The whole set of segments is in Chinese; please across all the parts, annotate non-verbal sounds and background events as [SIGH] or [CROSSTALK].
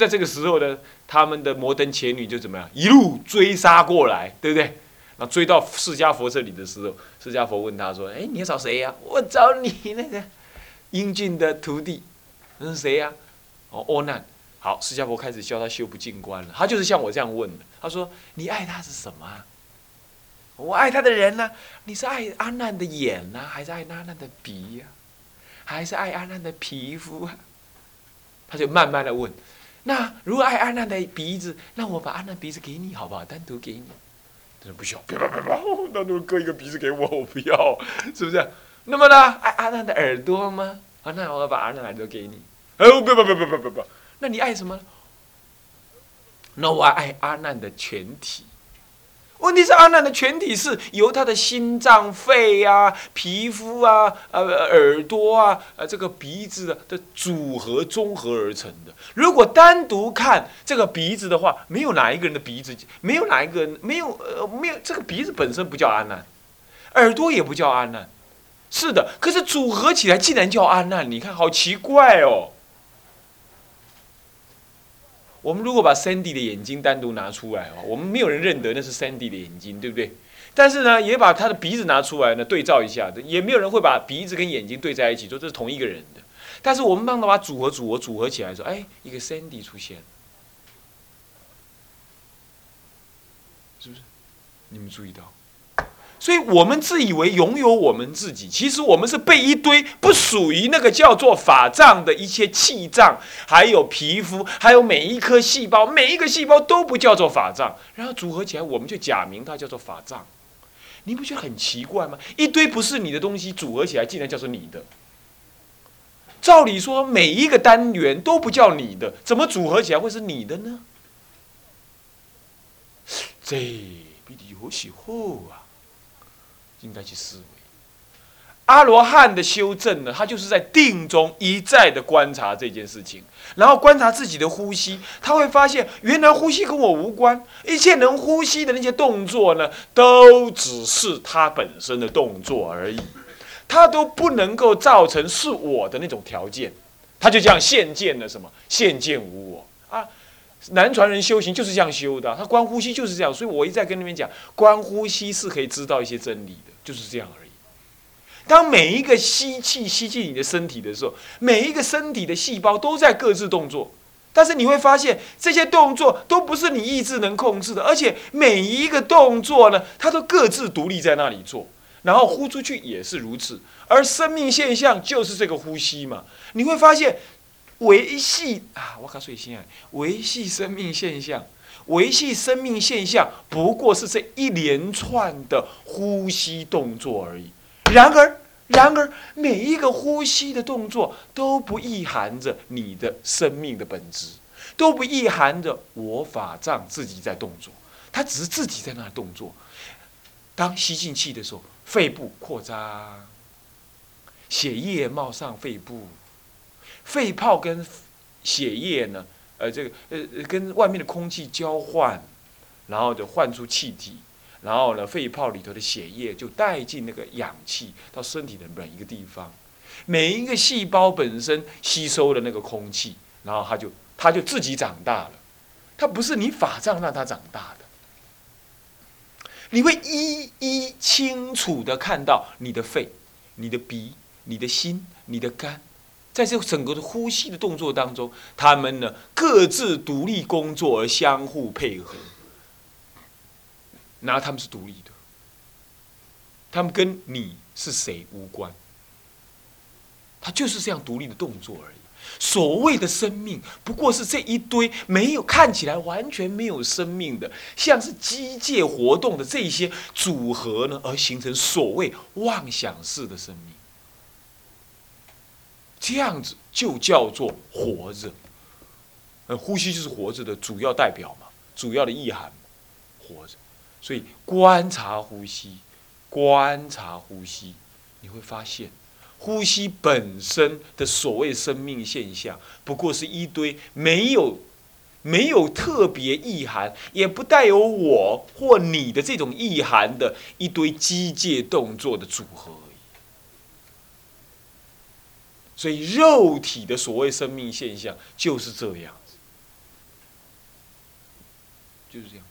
在这个时候呢，他们的摩登伽女就怎么样，一路追杀过来，对不对？那追到释迦佛这里的时候，释迦佛问他说：“哎，你要找谁呀？我找你那个英俊的徒弟，那是谁呀？哦，阿难。好，释迦佛开始教他修不净观了。他就是像我这样问的。他说：你爱他是什么？我爱他的人呢？你是爱阿难的眼呢，还是爱阿难的鼻呀？还是爱阿难的皮肤啊？他就慢慢的问。那如果爱阿难的鼻子，那我把阿难鼻子给你好不好？单独给你。他说不需要，别别别别，单独，割一个鼻子给我，我不要，是不是？那么呢，爱阿难的耳朵吗？啊，那我把阿难耳朵给你。哎，不不不不不不不，那你爱什么？那我爱阿难的全体。问题是阿难的全体是由他的心脏、肺啊、皮肤啊、呃耳朵啊、呃这个鼻子的的组合综合而成的。如果单独看这个鼻子的话，没有哪一个人的鼻子，没有哪一个人，没有呃没有这个鼻子本身不叫阿难，耳朵也不叫阿难，是的。可是组合起来竟然叫阿难，你看好奇怪哦。我们如果把 Sandy 的眼睛单独拿出来哦，我们没有人认得那是 Sandy 的眼睛，对不对？但是呢，也把他的鼻子拿出来呢，对照一下，也没有人会把鼻子跟眼睛对在一起，说这是同一个人的。但是我们帮他把组合、组合、组合起来，说，哎，一个 Sandy 出现，是不是？你们注意到？所以我们自以为拥有我们自己，其实我们是被一堆不属于那个叫做法脏的一些气脏，还有皮肤，还有每一颗细胞，每一个细胞都不叫做法脏，然后组合起来，我们就假名它叫做法脏。你不觉得很奇怪吗？一堆不是你的东西组合起来，竟然叫做你的。照理说，每一个单元都不叫你的，怎么组合起来会是你的呢？这比你有喜后啊！应该去思维，阿罗汉的修正呢，他就是在定中一再的观察这件事情，然后观察自己的呼吸，他会发现原来呼吸跟我无关，一切能呼吸的那些动作呢，都只是他本身的动作而已，他都不能够造成是我的那种条件，他就这样现见了什么？现见无我啊！南传人修行就是这样修的，他观呼吸就是这样，所以我一再跟你们讲，观呼吸是可以知道一些真理的。就是这样而已。当每一个吸气吸进你的身体的时候，每一个身体的细胞都在各自动作，但是你会发现这些动作都不是你意志能控制的，而且每一个动作呢，它都各自独立在那里做，然后呼出去也是如此。而生命现象就是这个呼吸嘛，你会发现维系啊，我靠，睡心啊，维系生命现象。维系生命现象不过是这一连串的呼吸动作而已。然而，然而，每一个呼吸的动作都不意含着你的生命的本质，都不意含着我法藏自己在动作，它只是自己在那动作。当吸进气的时候，肺部扩张，血液冒上肺部，肺泡跟血液呢？呃，这个呃跟外面的空气交换，然后就换出气体，然后呢，肺泡里头的血液就带进那个氧气到身体的每一个地方，每一个细胞本身吸收了那个空气，然后它就它就自己长大了，它不是你法杖让它长大的，你会一一清楚的看到你的肺、你的鼻、你的心、你的肝。在这整个的呼吸的动作当中，他们呢各自独立工作而相互配合，然后他们是独立的，他们跟你是谁无关，他就是这样独立的动作而已。所谓的生命，不过是这一堆没有看起来完全没有生命的，像是机械活动的这些组合呢，而形成所谓妄想式的生命。这样子就叫做活着，呃，呼吸就是活着的主要代表嘛，主要的意涵，活着。所以观察呼吸，观察呼吸，你会发现，呼吸本身的所谓生命现象，不过是一堆没有没有特别意涵，也不带有我或你的这种意涵的一堆机械动作的组合。所以，肉体的所谓生命现象就是这样子。就是这样。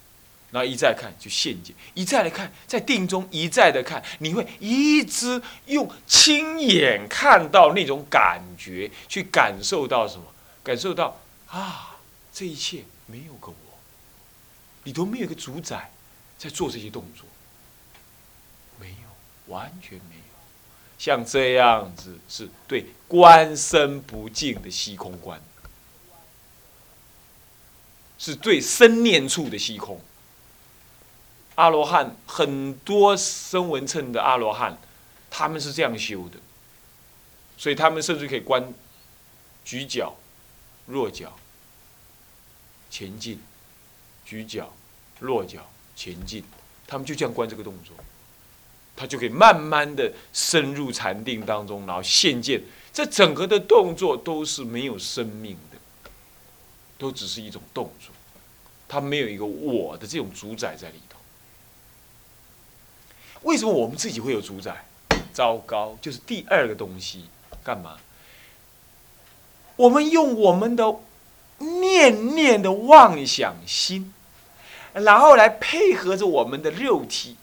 然后一再看就现见，一再来看，在定中一再的看，你会一直用亲眼看到那种感觉，去感受到什么？感受到啊，这一切没有个我，里头没有个主宰在做这些动作，没有，完全没有。像这样子是对观身不净的虚空观，是对生念处的虚空。阿罗汉很多声闻称的阿罗汉，他们是这样修的，所以他们甚至可以观举脚、落脚、前进、举脚、落脚、前进，他们就这样观这个动作，他就可以慢慢的深入禅定当中，然后现见这整个的动作都是没有生命的，都只是一种动作，他没有一个我的这种主宰在里头。为什么我们自己会有主宰？糟糕，就是第二个东西，干嘛？我们用我们的念念的妄想心，然后来配合着我们的肉体，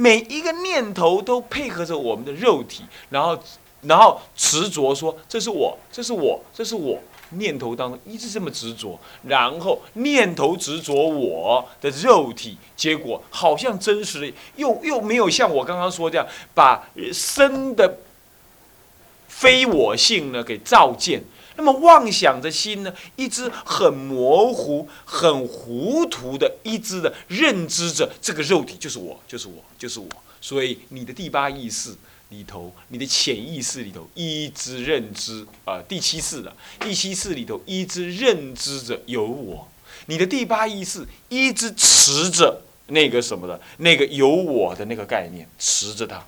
每一个念头都配合着我们的肉体，然后，然后执着说这是我，这是我，这是我。念头当中一直这么执着，然后念头执着我的肉体，结果好像真实的，又又没有像我刚刚说这样，把生的非我性呢给照见。那么妄想的心呢，一直很模糊、很糊涂的，一直的认知着这个肉体就是我，就是我，就是我。所以你的第八意识。里头，你的潜意识里头一直认知啊，第七次的第七次里头一直认知着有我，你的第八意识一直持着那个什么的，那个有我的那个概念，持着它，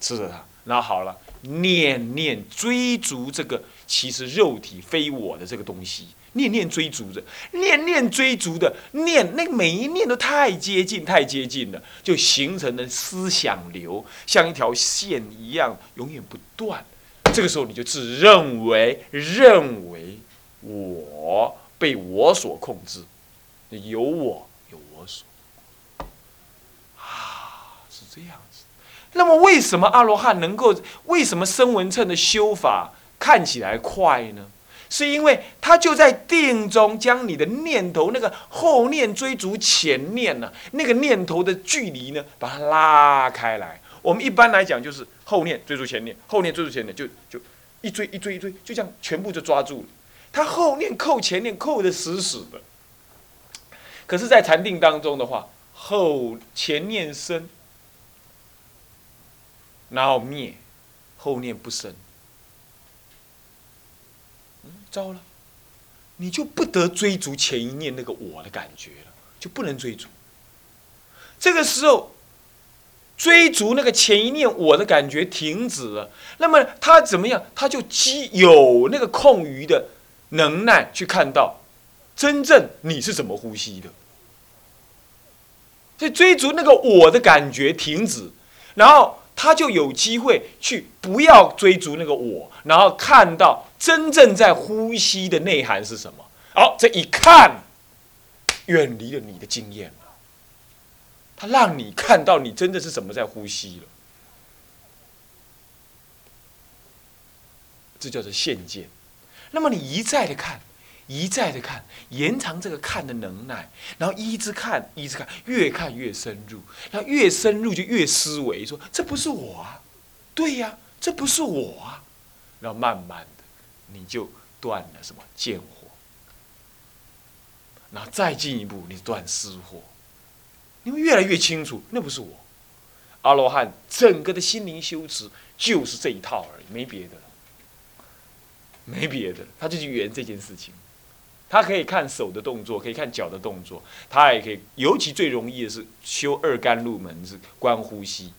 持着它，那好了，念念追逐这个其实肉体非我的这个东西。念念追逐着，念念追逐的念，那每一念都太接近，太接近了，就形成了思想流，像一条线一样，永远不断。这个时候，你就自认为认为我被我所控制，有我有我所啊，是这样子。那么，为什么阿罗汉能够？为什么声闻称的修法看起来快呢？是因为他就在定中将你的念头那个后念追逐前念呢，那个念头的距离呢，把它拉开来。我们一般来讲就是后念追逐前念，后念追逐前念，就就一追一追一追，就这样全部就抓住了。他后念扣前念扣的死死的。可是，在禅定当中的话，后前念生，然后灭，后念不生。糟了，你就不得追逐前一念那个我的感觉了，就不能追逐。这个时候，追逐那个前一念我的感觉停止了，那么他怎么样？他就积有那个空余的能耐去看到真正你是怎么呼吸的。所以追逐那个我的感觉停止，然后。他就有机会去不要追逐那个我，然后看到真正在呼吸的内涵是什么。好，这一看，远离了你的经验了。他让你看到你真的是怎么在呼吸了。这叫做现见。那么你一再的看。一再的看，延长这个看的能耐，然后一直看，一直看，越看越深入，然后越深入就越思维，说这不是我啊，对呀，这不是我啊，然后慢慢你就断了什么见火，然后再进一步你断思火，你会越来越清楚，那不是我，阿罗汉整个的心灵修持就是这一套而已，没别的，没别的，他就是圆这件事情。他可以看手的动作，可以看脚的动作，他也可以，尤其最容易的是修二干入门是观呼吸。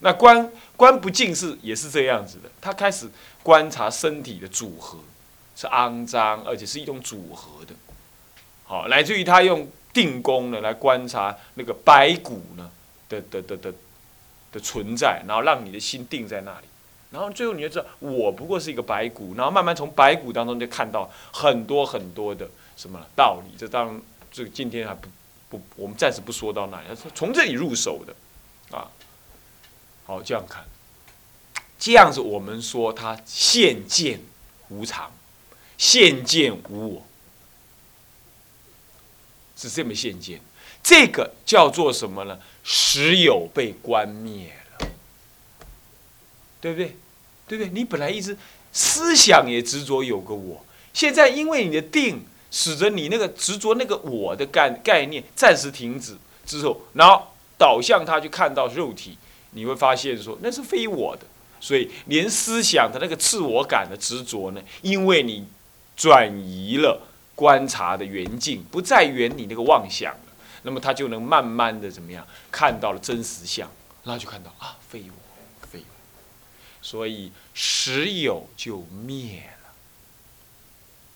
那观观不净是也是这样子的，他开始观察身体的组合是肮脏，而且是一种组合的。好，来自于他用定功呢来观察那个白骨呢的的的的的存在，然后让你的心定在那里。然后最后你就知道，我不过是一个白骨，然后慢慢从白骨当中就看到很多很多的什么道理。这当然，这个今天还不不，我们暂时不说到那里，从这里入手的，啊，好这样看，这样子我们说它现见无常，现见无我，是这么现见，这个叫做什么呢？实有被观灭了，对不对？对不对？你本来一直思想也执着有个我，现在因为你的定。使得你那个执着那个我的概概念暂时停止之后，然后导向他去看到肉体，你会发现说那是非我的，所以连思想的那个自我感的执着呢，因为你转移了观察的缘境，不再圆你那个妄想了，那么他就能慢慢的怎么样看到了真实相，然后就看到啊非我非我，所以实有就灭了，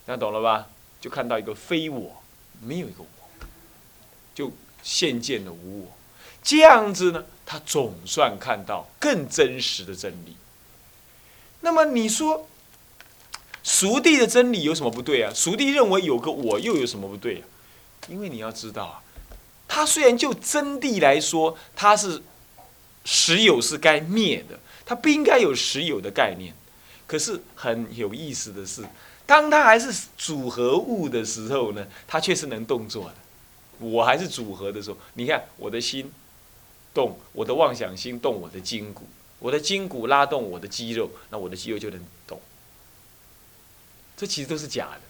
大家懂了吧？就看到一个非我，没有一个我，就现见了无我，这样子呢，他总算看到更真实的真理。那么你说，熟地的真理有什么不对啊？熟地认为有个我，又有什么不对啊？因为你要知道啊，他虽然就真谛来说，他是实有是该灭的，他不应该有实有的概念。可是很有意思的是。当它还是组合物的时候呢，它却是能动作的。我还是组合的时候，你看我的心动，我的妄想心动我的筋骨，我的筋骨拉动我的肌肉，那我的肌肉就能动。这其实都是假的，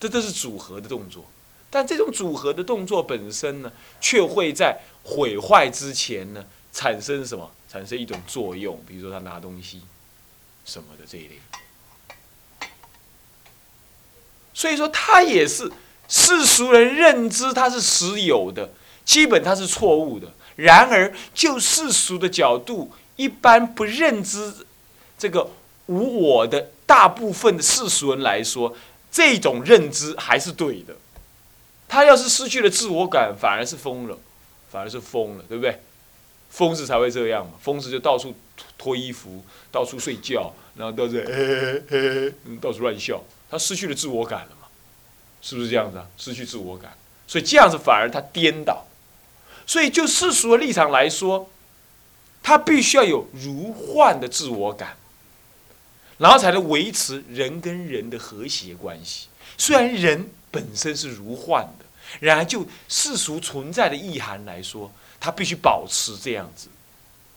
这都是组合的动作。但这种组合的动作本身呢，却会在毁坏之前呢，产生什么？产生一种作用，比如说他拿东西什么的这一类。所以说，他也是世俗人认知他是实有的，基本他是错误的。然而，就世俗的角度，一般不认知这个无我的大部分的世俗人来说，这种认知还是对的。他要是失去了自我感，反而是疯了，反而是疯了，对不对？疯子才会这样嘛，疯子就到处脱衣服，到处睡觉，然后到处嘿嘿嘿，[LAUGHS] 到处乱笑。他失去了自我感了嘛？是不是这样子啊？失去自我感，所以这样子反而他颠倒。所以就世俗的立场来说，他必须要有如幻的自我感，然后才能维持人跟人的和谐关系。虽然人本身是如幻的，然而就世俗存在的意涵来说，他必须保持这样子，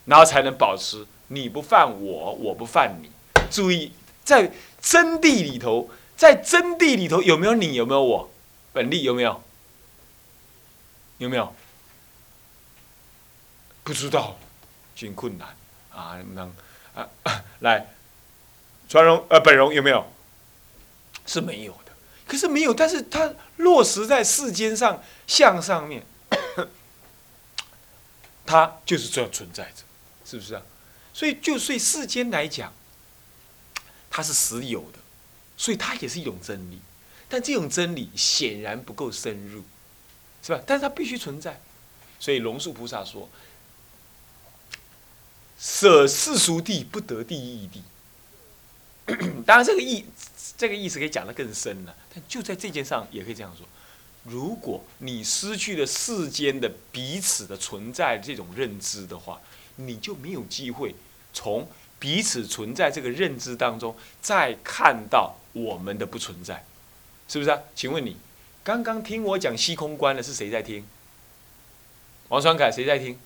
然后才能保持你不犯我，我不犯你。注意，在真谛里头。在真谛里头有没有你？有没有我？本地有没有？有没有？不知道，挺困难啊！能啊，来，传荣呃，本荣有没有？是没有的。可是没有，但是它落实在世间上相上面，[COUGHS] 它就是这样存在着，是不是啊？所以就对世间来讲，它是实有的。所以它也是一种真理，但这种真理显然不够深入，是吧？但是它必须存在。所以龙树菩萨说：“舍世俗地，不得第一义地。[CLEARS THROAT] ”当然，这个意这个意思可以讲得更深了。但就在这件上，也可以这样说：如果你失去了世间的彼此的存在这种认知的话，你就没有机会从彼此存在这个认知当中再看到。我们的不存在，是不是啊？请问你刚刚听我讲虚空观的是谁在听？王双凯谁在听？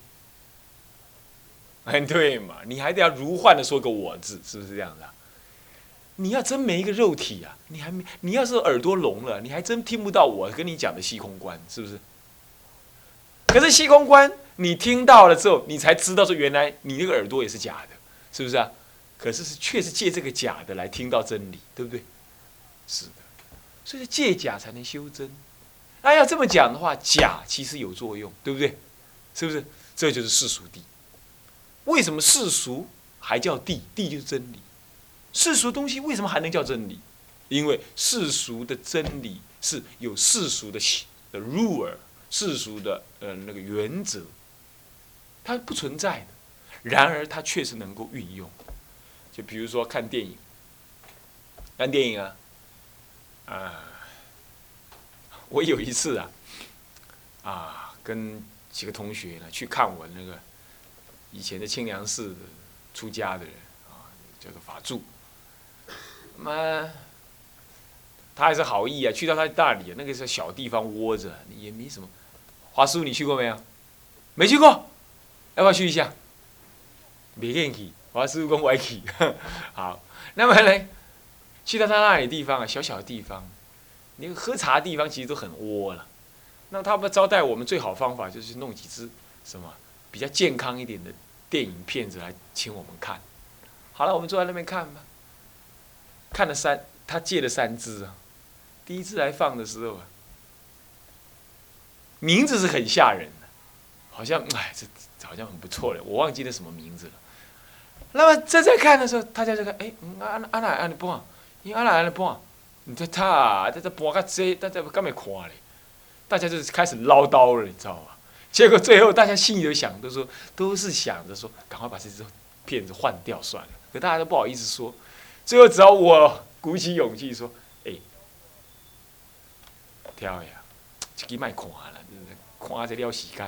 哎，对嘛，你还得要如幻的说个我字，是不是这样的？你要真没一个肉体啊，你还没，你要是耳朵聋了，你还真听不到我跟你讲的虚空观，是不是？可是虚空观你听到了之后，你才知道说原来你那个耳朵也是假的，是不是啊？可是是确实借这个假的来听到真理，对不对？是的，所以借假才能修真。那要这么讲的话，假其实有作用，对不对？是不是？这就是世俗谛。为什么世俗还叫谛？谛就是真理。世俗东西为什么还能叫真理？因为世俗的真理是有世俗的的 rule，世俗的呃那个原则，它不存在的。然而它确实能够运用。就比如说看电影，看电影啊。啊，我有一次啊，啊，跟几个同学呢去看我那个以前的清凉寺出家的人啊，叫做法住。那么他还是好意啊，去到他大理那个是小地方窝着，也没什么。华叔，你去过没有？没去过，要不要去一下？没愿意，华叔跟我去。[LAUGHS] 好，那么呢，去到他那里地方啊，小小的地方，那个喝茶地方其实都很窝了。那他们招待我们最好方法就是弄几只什么比较健康一点的电影片子来请我们看。好了，我们坐在那边看吧。看了三，他借了三支啊。第一次来放的时候啊，名字是很吓人的，好像哎，这好像很不错了。我忘记了什么名字了。那么在在看的时候，大家就看，哎，阿阿奶阿你播，因阿奶阿你播，你在他在这播个这，大家干嘛看嘞？大家就开始唠叨了，你知道吗？结果最后大家心里都想，都说都是想着说，赶快把这只片子换掉算了。可大家都不好意思说。最后只要我鼓起勇气说：“哎，跳呀，这个卖看了，看这了。时间。”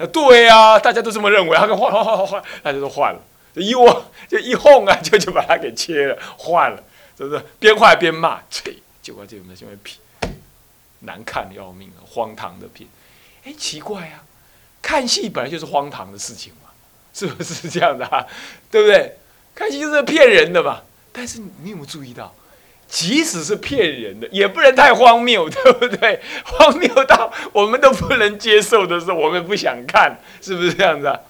啊，对呀，大家都这么认为。他说换换换换，大家都换了，一握就一哄啊，就就把它给切了，换了，是不是？边换边骂，切，结果这我们现在片难看的要命，荒唐的片。哎，奇怪啊，看戏本来就是荒唐的事情嘛，是不是这样的啊？对不对？看戏就是骗人的嘛。但是你有没有注意到，即使是骗人的，也不能太荒谬，[LAUGHS] 对不对？荒谬到我们都不能接受的时候，我们不想看，是不是这样子啊？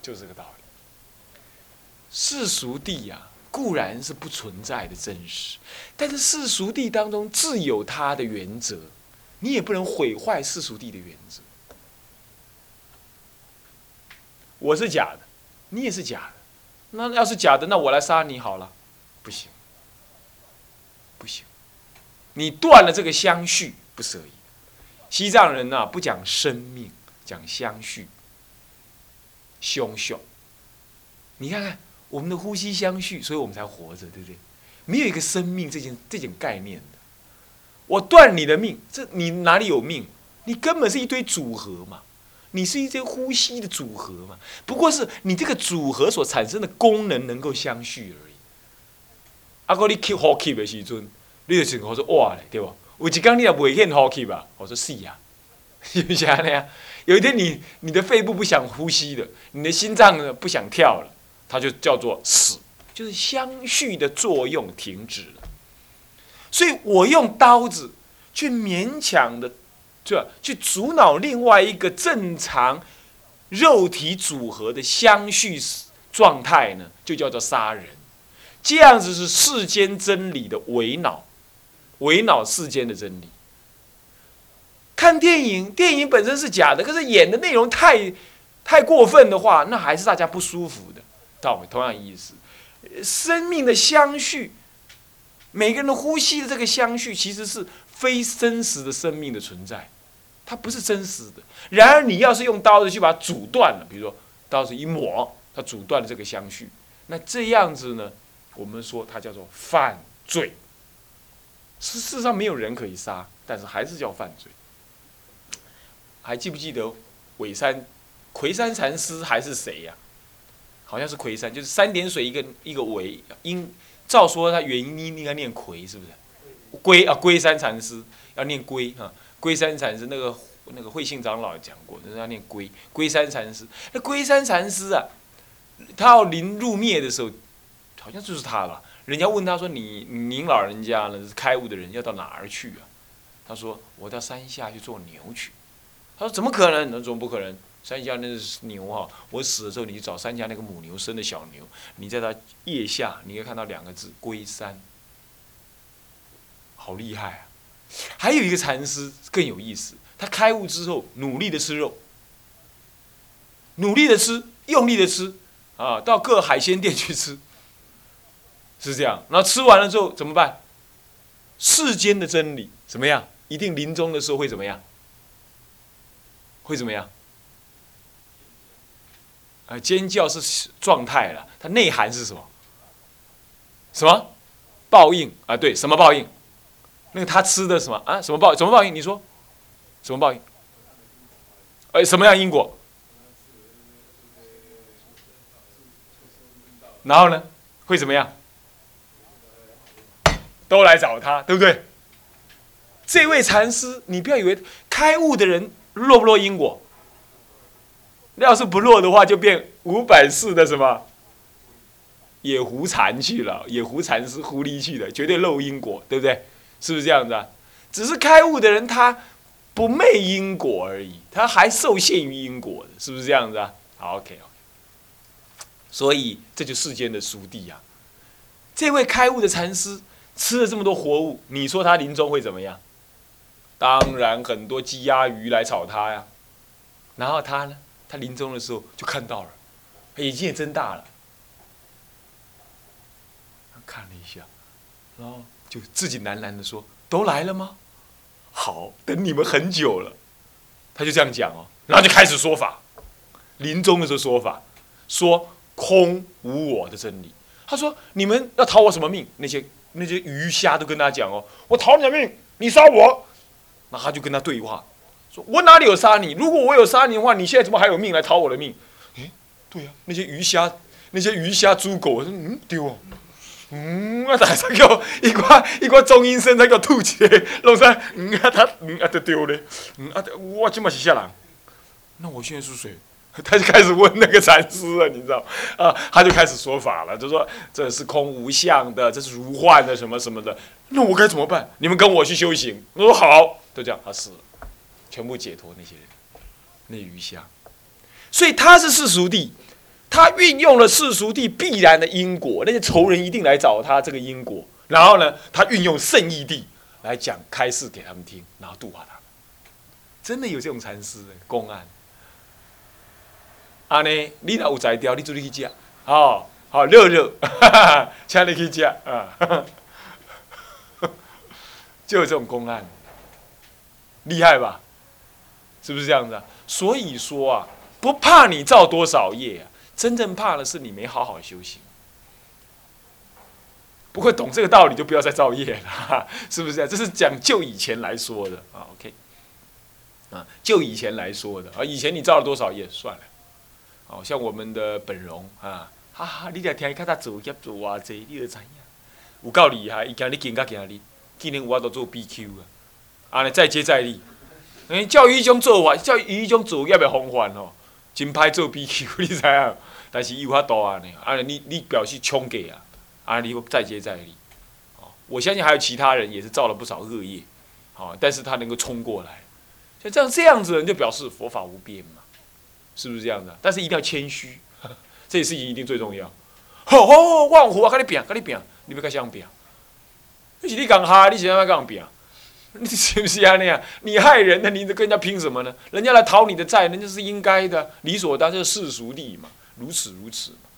就这个道理。世俗地呀，固然是不存在的真实，但是世俗地当中自有它的原则，你也不能毁坏世俗地的原则。我是假的，你也是假的，那要是假的，那我来杀你好了。不行，不行，你断了这个相续，不可以。西藏人呐，不讲生命，讲相续，凶凶。你看看我们的呼吸相续，所以我们才活着，对不对？没有一个生命这件这件概念的。我断你的命，这你哪里有命？你根本是一堆组合嘛，你是一堆呼吸的组合嘛。不过是你这个组合所产生的功能能够相续而已。啊！哥，你吸呼吸的时阵，你就想我说哇嘞，对不？有一天你也未现呼吸吧？我说是呀，是 [LAUGHS] 不是安尼啊？有一天你你的肺部不想呼吸了，你的心脏呢不想跳了，它就叫做死，就是相续的作用停止了。所以我用刀子去勉强的，这去阻挠另外一个正常肉体组合的相续状态呢，就叫做杀人。这样子是世间真理的为脑，为脑世间的真理。看电影，电影本身是假的，可是演的内容太太过分的话，那还是大家不舒服的。道理同样意思，生命的相续，每个人的呼吸的这个相续，其实是非真实的生命的存在，它不是真实的。然而，你要是用刀子去把它阻断了，比如说刀子一抹，它阻断了这个相续，那这样子呢？我们说它叫做犯罪，事实上没有人可以杀，但是还是叫犯罪。还记不记得尾山魁山禅师还是谁呀？好像是魁山，就是三点水一个一个尾，应照说他原音应该念魁，是不是？龟啊，龟山禅师要念龟哈，龟山禅师那个那个慧信长老讲过，就是要念龟龟山禅师。那龟山禅师啊，他要临入灭的时候。好像就是他了。人家问他说：“你您老人家呢？开悟的人，要到哪儿去啊？”他说：“我到山下去做牛去。”他说：“怎么可能？那怎么不可能。山下那是牛哈，我死了之后，你去找山下那个母牛生的小牛，你在它腋下，你可以看到两个字‘龟山’，好厉害啊！还有一个禅师更有意思，他开悟之后，努力的吃肉，努力的吃，用力的吃，啊，到各海鲜店去吃。”是这样，然后吃完了之后怎么办？世间的真理怎么样？一定临终的时候会怎么样？会怎么样？啊，尖叫是状态了，它内涵是什么？什么？报应啊？对，什么报应？那个他吃的什么啊？什么报？什么报应？你说，什么报应？呃，什么样因果？然后呢，会怎么样？都来找他，对不对？这位禅师，你不要以为开悟的人落不落因果？要是不落的话，就变五百世的什么野狐禅去了，野狐禅师狐狸去了，绝对漏因果，对不对？是不是这样子啊？只是开悟的人他不昧因果而已，他还受限于因果的，是不是这样子啊？好，OK，所以这就世间的俗谛啊。这位开悟的禅师吃了这么多活物，你说他临终会怎么样？当然很多鸡鸭鱼来炒他呀。然后他呢？他临终的时候就看到了，眼睛也睁大了，他看了一下，然后就自己喃喃的说：“都来了吗？好，等你们很久了。”他就这样讲哦，然后就开始说法。临终的时候说法，说空无我的真理。他说：“你们要讨我什么命？那些那些鱼虾都跟他讲哦，我讨你的命，你杀我。”那他就跟他对话，说：“我哪里有杀你？如果我有杀你的话，你现在怎么还有命来讨我的命？”诶，对呀，那些鱼虾，那些鱼虾猪狗，说：“嗯，丢哦，嗯，啊，大家叫一挂一挂中阴身，他叫吐起来，弄啥？嗯啊，他嗯啊，就丢嘞，嗯啊，我今嘛是下人，那我现在是谁？” [LAUGHS] 他就开始问那个禅师了，你知道啊？他就开始说法了，就说这是空无相的，这是如幻的，什么什么的。那我该怎么办？你们跟我去修行。我说好，就这样，他死了，全部解脱那些人，那余香。所以他是世俗地，他运用了世俗地必然的因果，那些仇人一定来找他这个因果。然后呢，他运用圣义地来讲开示给他们听，然后度化他们。真的有这种禅师的公案。安尼，你若有才调，你自己去食，哦，好热热，[LAUGHS] 请你去食啊，[LAUGHS] 就有这种公案，厉害吧？是不是这样子啊？所以说啊，不怕你造多少业，真正怕的是你没好好修行。不会懂这个道理，就不要再造业了，[LAUGHS] 是不是啊？这是讲就以前来说的啊，OK，啊，就以前来说的啊，以前你造了多少业，算了。哦，像我们的本荣啊，哈哈，你来听伊较早做业做偌济，你就知影。有够厉害，伊今日见甲今日，今年有法度做 BQ 啊，安尼再接再厉。诶，照伊种做法，照伊种做业的方法哦，真歹做 BQ，你知影？但是伊有法度安尼，安尼你你表示冲给啊，安尼再接再厉。哦，我相信还有其他人也是造了不少恶业，好，但是他能够冲过来，像这样这样子人就表示佛法无边嘛。是不是这样的？但是一定要谦虚，这件事情一定最重要。吼吼，万虎啊，跟你拼，跟你拼，你不该这样拼。你是你讲哈，你是要跟人拼？你 [LAUGHS] 是不是啊？那样你害人的，你跟人家拼什么呢？人家来讨你的债，人家是应该的，理所当然，世俗地嘛，如此如此嘛，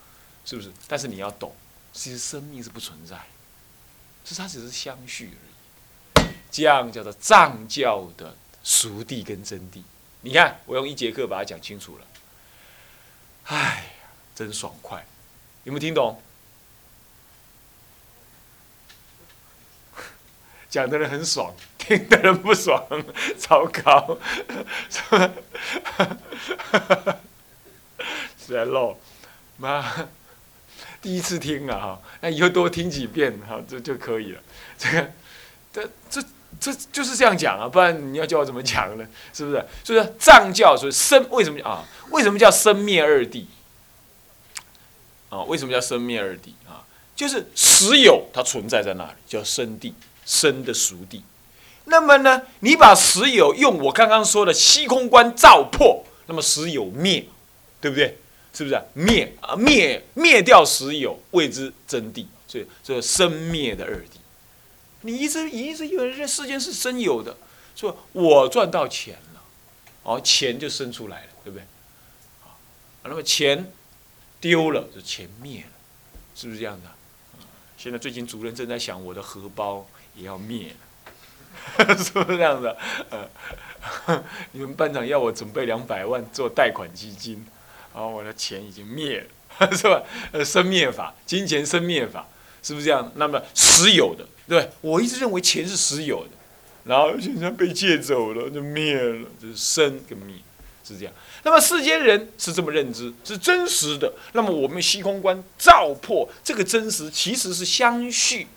是不是？但是你要懂，其实生命是不存在，是它只是相续而已。这样叫做藏教的俗地跟真谛。你看，我用一节课把它讲清楚了。哎呀，真爽快！有没有听懂？讲的人很爽，[LAUGHS] 听的人不爽，[LAUGHS] 糟糕！[LAUGHS] 是在漏，妈，第一次听啊哈，那以后多听几遍哈，这就可以了。这个，这这。这就是这样讲啊，不然你要叫我怎么讲呢？是不是？所以说藏教说生为什么啊？为什么叫生灭二谛？啊，为什么叫生灭二谛啊？就是实有它存在在那里，叫生谛，生的熟地。那么呢，你把实有用我刚刚说的虚空观照破，那么实有灭，对不对？是不是灭啊？灭灭掉实有，谓之真谛。所以这生灭的二谛。你一直一直以为这世间是真有的，说我赚到钱了，哦，钱就生出来了，对不对？好，那么钱丢了，就钱灭了，是不是这样的？现在最近主任正在想，我的荷包也要灭了，[LAUGHS] 是不是这样的？呃，[LAUGHS] 你们班长要我准备两百万做贷款基金，然后我的钱已经灭了，[LAUGHS] 是吧？呃，生灭法，金钱生灭法，是不是这样？那么实有的。对，我一直认为钱是实有的，然后现在被借走了，就灭了，就是生跟灭，是这样。那么世间人是这么认知，是真实的。那么我们虚空观照破这个真实，其实是相续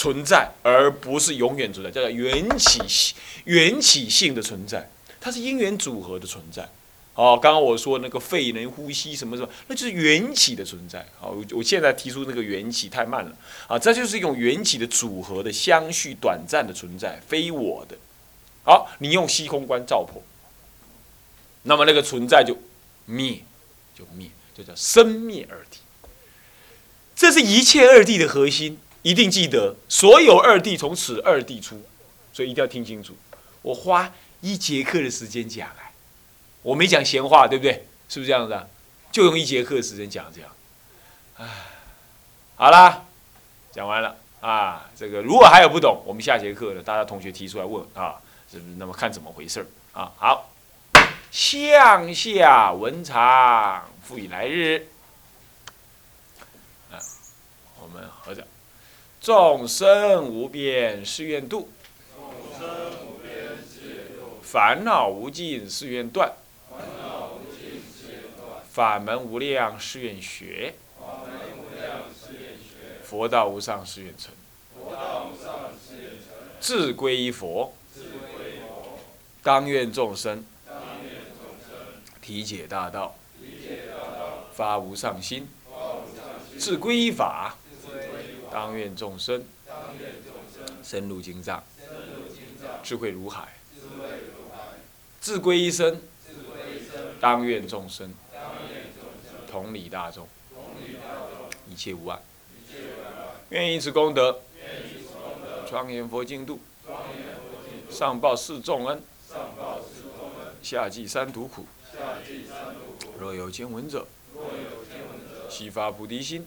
存在，而不是永远存在，叫做缘起缘起性的存在，它是因缘组合的存在。哦，刚刚我说那个肺能呼吸什么什么，那就是缘起的存在。好，我我现在提出那个缘起太慢了啊，这就是一种缘起的组合的相续短暂的存在，非我的。好，你用虚空观照破，那么那个存在就灭，就灭，就叫生灭二谛。这是一切二谛的核心，一定记得，所有二弟从此二弟出，所以一定要听清楚。我花一节课的时间讲啊，我没讲闲话，对不对？是不是这样子啊？就用一节课的时间讲这样。唉，好啦，讲完了啊。这个如果还有不懂，我们下节课呢，大家同学提出来问啊，是不是？那么看怎么回事啊？好。向下文长，复以来日。啊，我们合着，众生无边誓愿度，烦恼无尽誓愿断，法门无量誓愿学，佛道无上誓愿成，自归依佛，当愿众生。体解大道，发无上心，自归依法，当愿众生深入经藏，智慧如海，自归一生，当愿众生同理大众，一切无碍，愿以此功德，庄严佛净土，上报四重恩，下济三途苦。若有见闻者，悉发菩提心，